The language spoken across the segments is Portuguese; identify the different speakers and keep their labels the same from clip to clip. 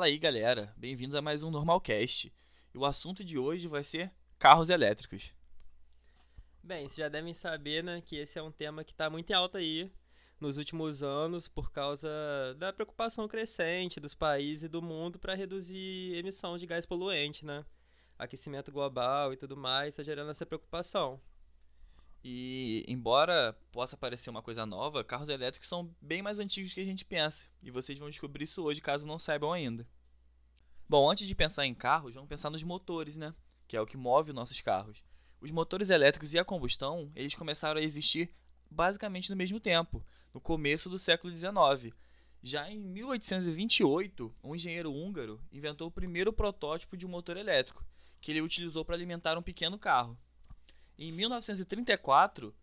Speaker 1: Fala aí, galera. Bem-vindos a mais um Normalcast. E o assunto de hoje vai ser carros elétricos.
Speaker 2: Bem, vocês já devem saber, né, que esse é um tema que está muito em alta aí nos últimos anos por causa da preocupação crescente dos países e do mundo para reduzir emissão de gás poluente, né? Aquecimento global e tudo mais está gerando essa preocupação.
Speaker 1: E embora possa parecer uma coisa nova, carros elétricos são bem mais antigos que a gente pensa. E vocês vão descobrir isso hoje, caso não saibam ainda. Bom, antes de pensar em carros, vamos pensar nos motores, né? Que é o que move nossos carros. Os motores elétricos e a combustão, eles começaram a existir basicamente no mesmo tempo, no começo do século XIX. Já em 1828, um engenheiro húngaro inventou o primeiro protótipo de um motor elétrico, que ele utilizou para alimentar um pequeno carro. Em 1934,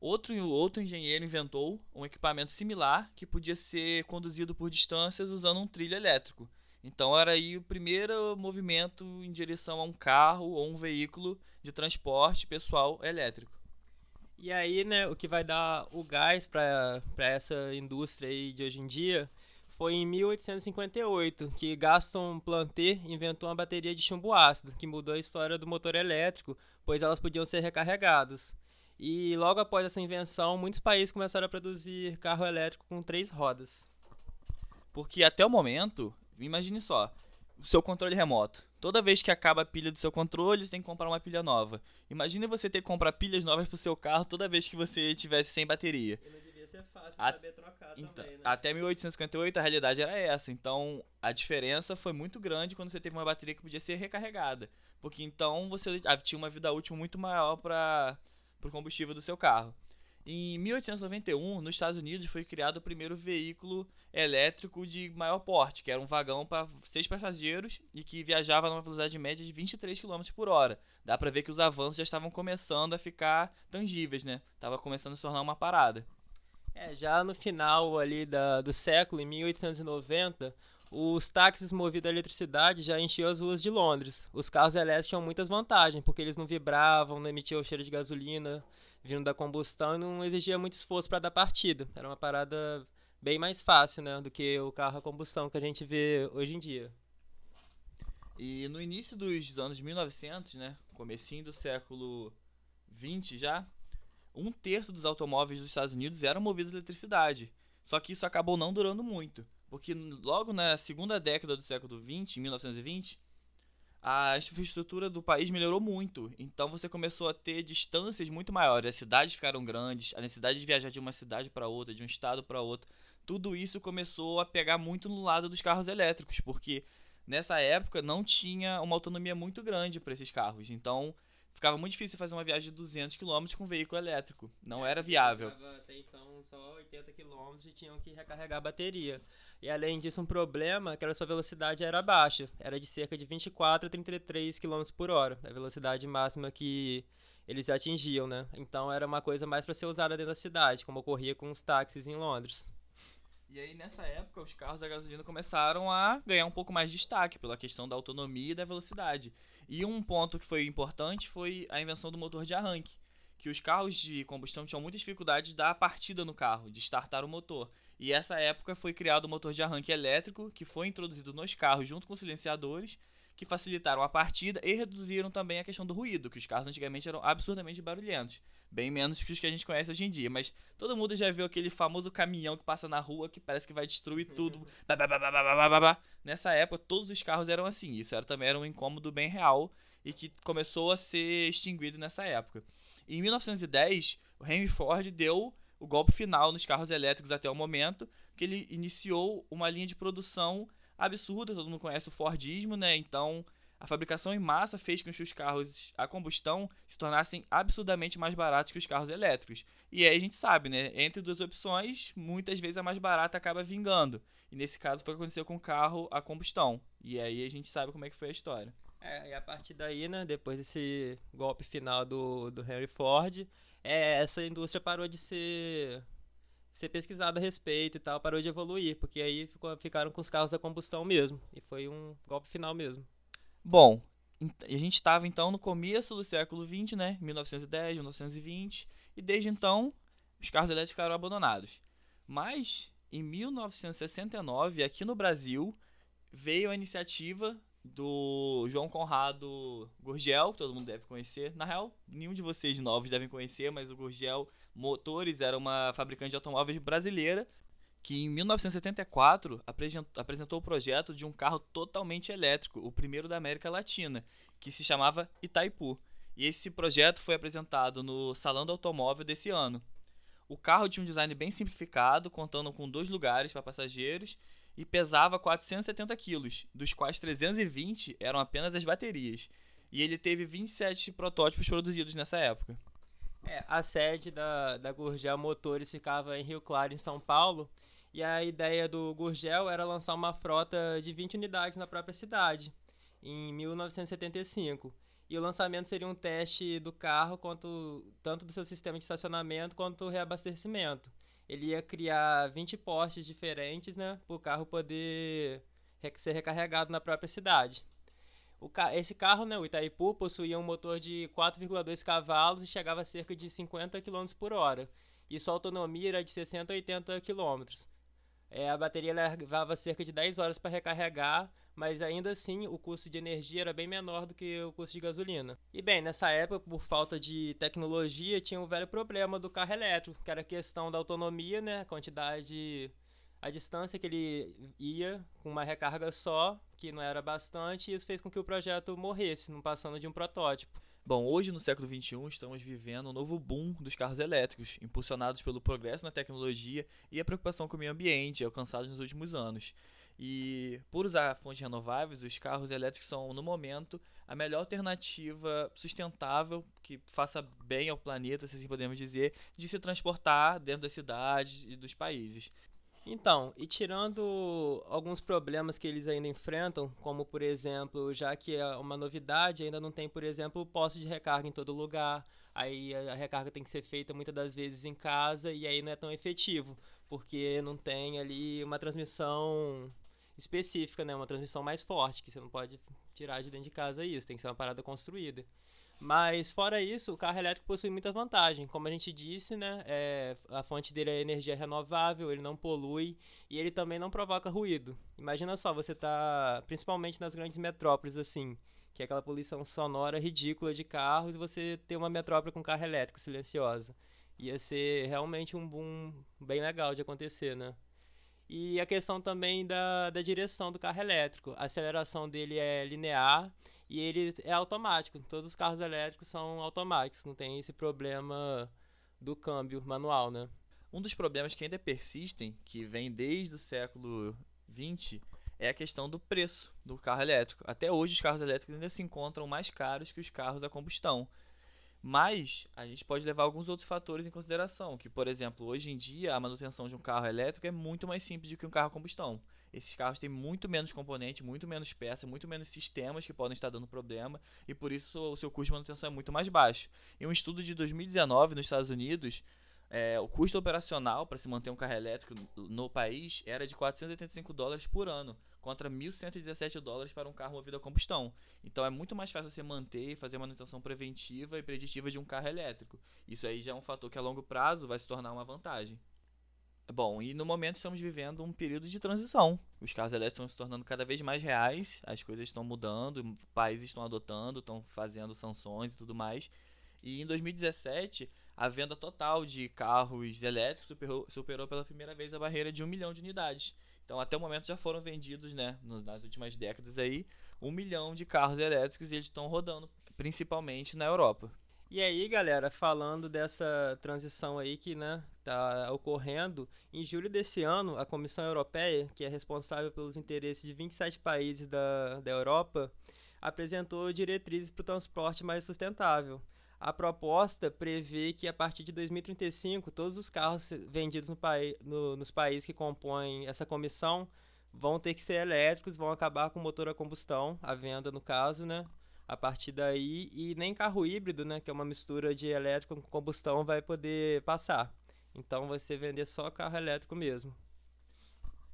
Speaker 1: outro, outro engenheiro inventou um equipamento similar que podia ser conduzido por distâncias usando um trilho elétrico. Então era aí o primeiro movimento em direção a um carro ou um veículo de transporte pessoal elétrico.
Speaker 2: E aí, né, o que vai dar o gás para essa indústria aí de hoje em dia foi em 1858 que Gaston Planté inventou uma bateria de chumbo ácido, que mudou a história do motor elétrico, pois elas podiam ser recarregadas. E logo após essa invenção, muitos países começaram a produzir carro elétrico com três rodas.
Speaker 1: Porque até o momento, imagine só, o seu controle remoto. Toda vez que acaba a pilha do seu controle, você tem que comprar uma pilha nova. Imagine você ter que comprar pilhas novas para o seu carro toda vez que você estivesse sem bateria
Speaker 2: ser fácil a... saber trocar
Speaker 1: então,
Speaker 2: também, né?
Speaker 1: Até 1858 a realidade era essa. Então a diferença foi muito grande quando você teve uma bateria que podia ser recarregada. Porque então você tinha uma vida útil muito maior para o combustível do seu carro. Em 1891, nos Estados Unidos, foi criado o primeiro veículo elétrico de maior porte, que era um vagão para seis passageiros e que viajava numa velocidade média de 23 km por hora. Dá para ver que os avanços já estavam começando a ficar tangíveis, né? Tava começando a se tornar uma parada.
Speaker 2: É, já no final ali da, do século, em 1890, os táxis movidos a eletricidade já enchiam as ruas de Londres. Os carros elétricos tinham muitas vantagens, porque eles não vibravam, não emitiam cheiro de gasolina vindo da combustão e não exigia muito esforço para dar partida. Era uma parada bem mais fácil, né, do que o carro a combustão que a gente vê hoje em dia.
Speaker 1: E no início dos anos 1900, né, comecinho do século 20 já, um terço dos automóveis dos Estados Unidos eram movidos a eletricidade. Só que isso acabou não durando muito, porque logo na segunda década do século 20, 1920, a infraestrutura do país melhorou muito. Então você começou a ter distâncias muito maiores, as cidades ficaram grandes, a necessidade de viajar de uma cidade para outra, de um estado para outro. Tudo isso começou a pegar muito no lado dos carros elétricos, porque nessa época não tinha uma autonomia muito grande para esses carros. Então ficava muito difícil fazer uma viagem de 200 km com veículo elétrico. Não é, era viável.
Speaker 2: Até então só 80 km e tinham que recarregar a bateria. E além disso, um problema é que a sua velocidade era baixa. Era de cerca de 24 a 33 km por hora, a velocidade máxima que eles atingiam, né? Então era uma coisa mais para ser usada dentro da cidade, como ocorria com os táxis em Londres.
Speaker 1: E aí, nessa época, os carros a gasolina começaram a ganhar um pouco mais de destaque pela questão da autonomia e da velocidade. E um ponto que foi importante foi a invenção do motor de arranque, que os carros de combustão tinham muita dificuldade de dar partida no carro, de startar o motor. E essa época foi criado o motor de arranque elétrico, que foi introduzido nos carros junto com silenciadores, que facilitaram a partida e reduziram também a questão do ruído, que os carros antigamente eram absurdamente barulhentos. Bem menos que os que a gente conhece hoje em dia. Mas todo mundo já viu aquele famoso caminhão que passa na rua que parece que vai destruir tudo. Nessa época, todos os carros eram assim. Isso era, também era um incômodo bem real e que começou a ser extinguido nessa época. Em 1910, o Henry Ford deu o golpe final nos carros elétricos até o momento, que ele iniciou uma linha de produção absurda, todo mundo conhece o Fordismo, né? Então, a fabricação em massa fez com que os carros a combustão se tornassem absurdamente mais baratos que os carros elétricos. E aí a gente sabe, né? Entre duas opções, muitas vezes a mais barata acaba vingando. E nesse caso foi o que aconteceu com o carro a combustão. E aí a gente sabe como é que foi a história.
Speaker 2: É, e a partir daí, né, depois desse golpe final do, do Henry Ford, é, essa indústria parou de ser ser pesquisada a respeito e tal, parou de evoluir, porque aí ficou, ficaram com os carros a combustão mesmo. E foi um golpe final mesmo.
Speaker 1: Bom, a gente estava então no começo do século XX, né? 1910, 1920, e desde então os carros elétricos ficaram abandonados. Mas em 1969, aqui no Brasil, veio a iniciativa do João Conrado Gurgel, que todo mundo deve conhecer. Na real, nenhum de vocês novos devem conhecer, mas o Gurgel Motores era uma fabricante de automóveis brasileira que em 1974 apresentou o projeto de um carro totalmente elétrico, o primeiro da América Latina, que se chamava Itaipu. E esse projeto foi apresentado no Salão do Automóvel desse ano. O carro tinha um design bem simplificado, contando com dois lugares para passageiros e pesava 470 quilos, dos quais 320 eram apenas as baterias. E ele teve 27 protótipos produzidos nessa época.
Speaker 2: É, a sede da, da Gurgel Motores ficava em Rio Claro, em São Paulo, e a ideia do Gurgel era lançar uma frota de 20 unidades na própria cidade, em 1975. E o lançamento seria um teste do carro, quanto, tanto do seu sistema de estacionamento quanto do reabastecimento. Ele ia criar 20 postes diferentes né, para o carro poder ser recarregado na própria cidade. Ca esse carro, né, o Itaipu, possuía um motor de 4,2 cavalos e chegava a cerca de 50 km por hora. E sua autonomia era de 60 a 80 km. É, a bateria levava cerca de 10 horas para recarregar, mas ainda assim o custo de energia era bem menor do que o custo de gasolina. E bem, nessa época, por falta de tecnologia, tinha um velho problema do carro elétrico, que era a questão da autonomia, né, a quantidade, a distância que ele ia com uma recarga só, que não era bastante, e isso fez com que o projeto morresse, não passando de um protótipo.
Speaker 1: Bom, hoje no século XXI estamos vivendo um novo boom dos carros elétricos, impulsionados pelo progresso na tecnologia e a preocupação com o meio ambiente alcançados nos últimos anos. E por usar fontes renováveis, os carros elétricos são, no momento, a melhor alternativa sustentável que faça bem ao planeta, se assim podemos dizer, de se transportar dentro das cidades e dos países.
Speaker 2: Então, e tirando alguns problemas que eles ainda enfrentam, como por exemplo, já que é uma novidade, ainda não tem, por exemplo, posto de recarga em todo lugar. Aí a recarga tem que ser feita muitas das vezes em casa e aí não é tão efetivo, porque não tem ali uma transmissão específica, né? Uma transmissão mais forte, que você não pode tirar de dentro de casa isso, tem que ser uma parada construída. Mas fora isso, o carro elétrico possui muita vantagem. Como a gente disse, né, é, a fonte dele é energia renovável, ele não polui e ele também não provoca ruído. Imagina só, você tá principalmente nas grandes metrópoles assim, que é aquela poluição sonora ridícula de carros e você ter uma metrópole com carro elétrico silenciosa. Ia ser realmente um boom bem legal de acontecer, né? E a questão também da, da direção do carro elétrico. A aceleração dele é linear e ele é automático. Todos os carros elétricos são automáticos, não tem esse problema do câmbio manual, né?
Speaker 1: Um dos problemas que ainda persistem, que vem desde o século XX, é a questão do preço do carro elétrico. Até hoje os carros elétricos ainda se encontram mais caros que os carros a combustão. Mas a gente pode levar alguns outros fatores em consideração, que por exemplo, hoje em dia a manutenção de um carro elétrico é muito mais simples do que um carro a combustão. Esses carros têm muito menos componente, muito menos peça, muito menos sistemas que podem estar dando problema e por isso o seu custo de manutenção é muito mais baixo. Em um estudo de 2019 nos Estados Unidos, é, o custo operacional para se manter um carro elétrico no país era de 485 dólares por ano, contra 1.117 dólares para um carro movido a combustão. Então é muito mais fácil você manter e fazer manutenção preventiva e preditiva de um carro elétrico. Isso aí já é um fator que a longo prazo vai se tornar uma vantagem. Bom, e no momento estamos vivendo um período de transição. Os carros elétricos estão se tornando cada vez mais reais, as coisas estão mudando, países estão adotando, estão fazendo sanções e tudo mais. E em 2017, a venda total de carros elétricos superou, superou pela primeira vez a barreira de um milhão de unidades. Então, até o momento já foram vendidos, né, nas últimas décadas aí, um milhão de carros elétricos e eles estão rodando principalmente na Europa.
Speaker 2: E aí, galera, falando dessa transição aí que né, tá ocorrendo, em julho desse ano, a Comissão Europeia, que é responsável pelos interesses de 27 países da, da Europa, apresentou diretrizes para o transporte mais sustentável. A proposta prevê que a partir de 2035 todos os carros vendidos no, no, nos países que compõem essa comissão vão ter que ser elétricos, vão acabar com motor a combustão, a venda no caso, né? a partir daí e nem carro híbrido, né, que é uma mistura de elétrico com combustão, vai poder passar. Então vai ser vender só carro elétrico mesmo.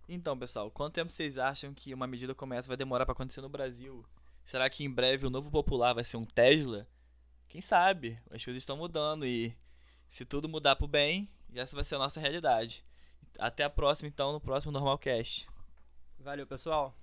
Speaker 1: Então, pessoal, quanto tempo vocês acham que uma medida como essa vai demorar para acontecer no Brasil? Será que em breve o novo popular vai ser um Tesla? Quem sabe? As coisas estão mudando e se tudo mudar pro bem, essa vai ser a nossa realidade. Até a próxima, então, no próximo Normalcast.
Speaker 2: Valeu, pessoal.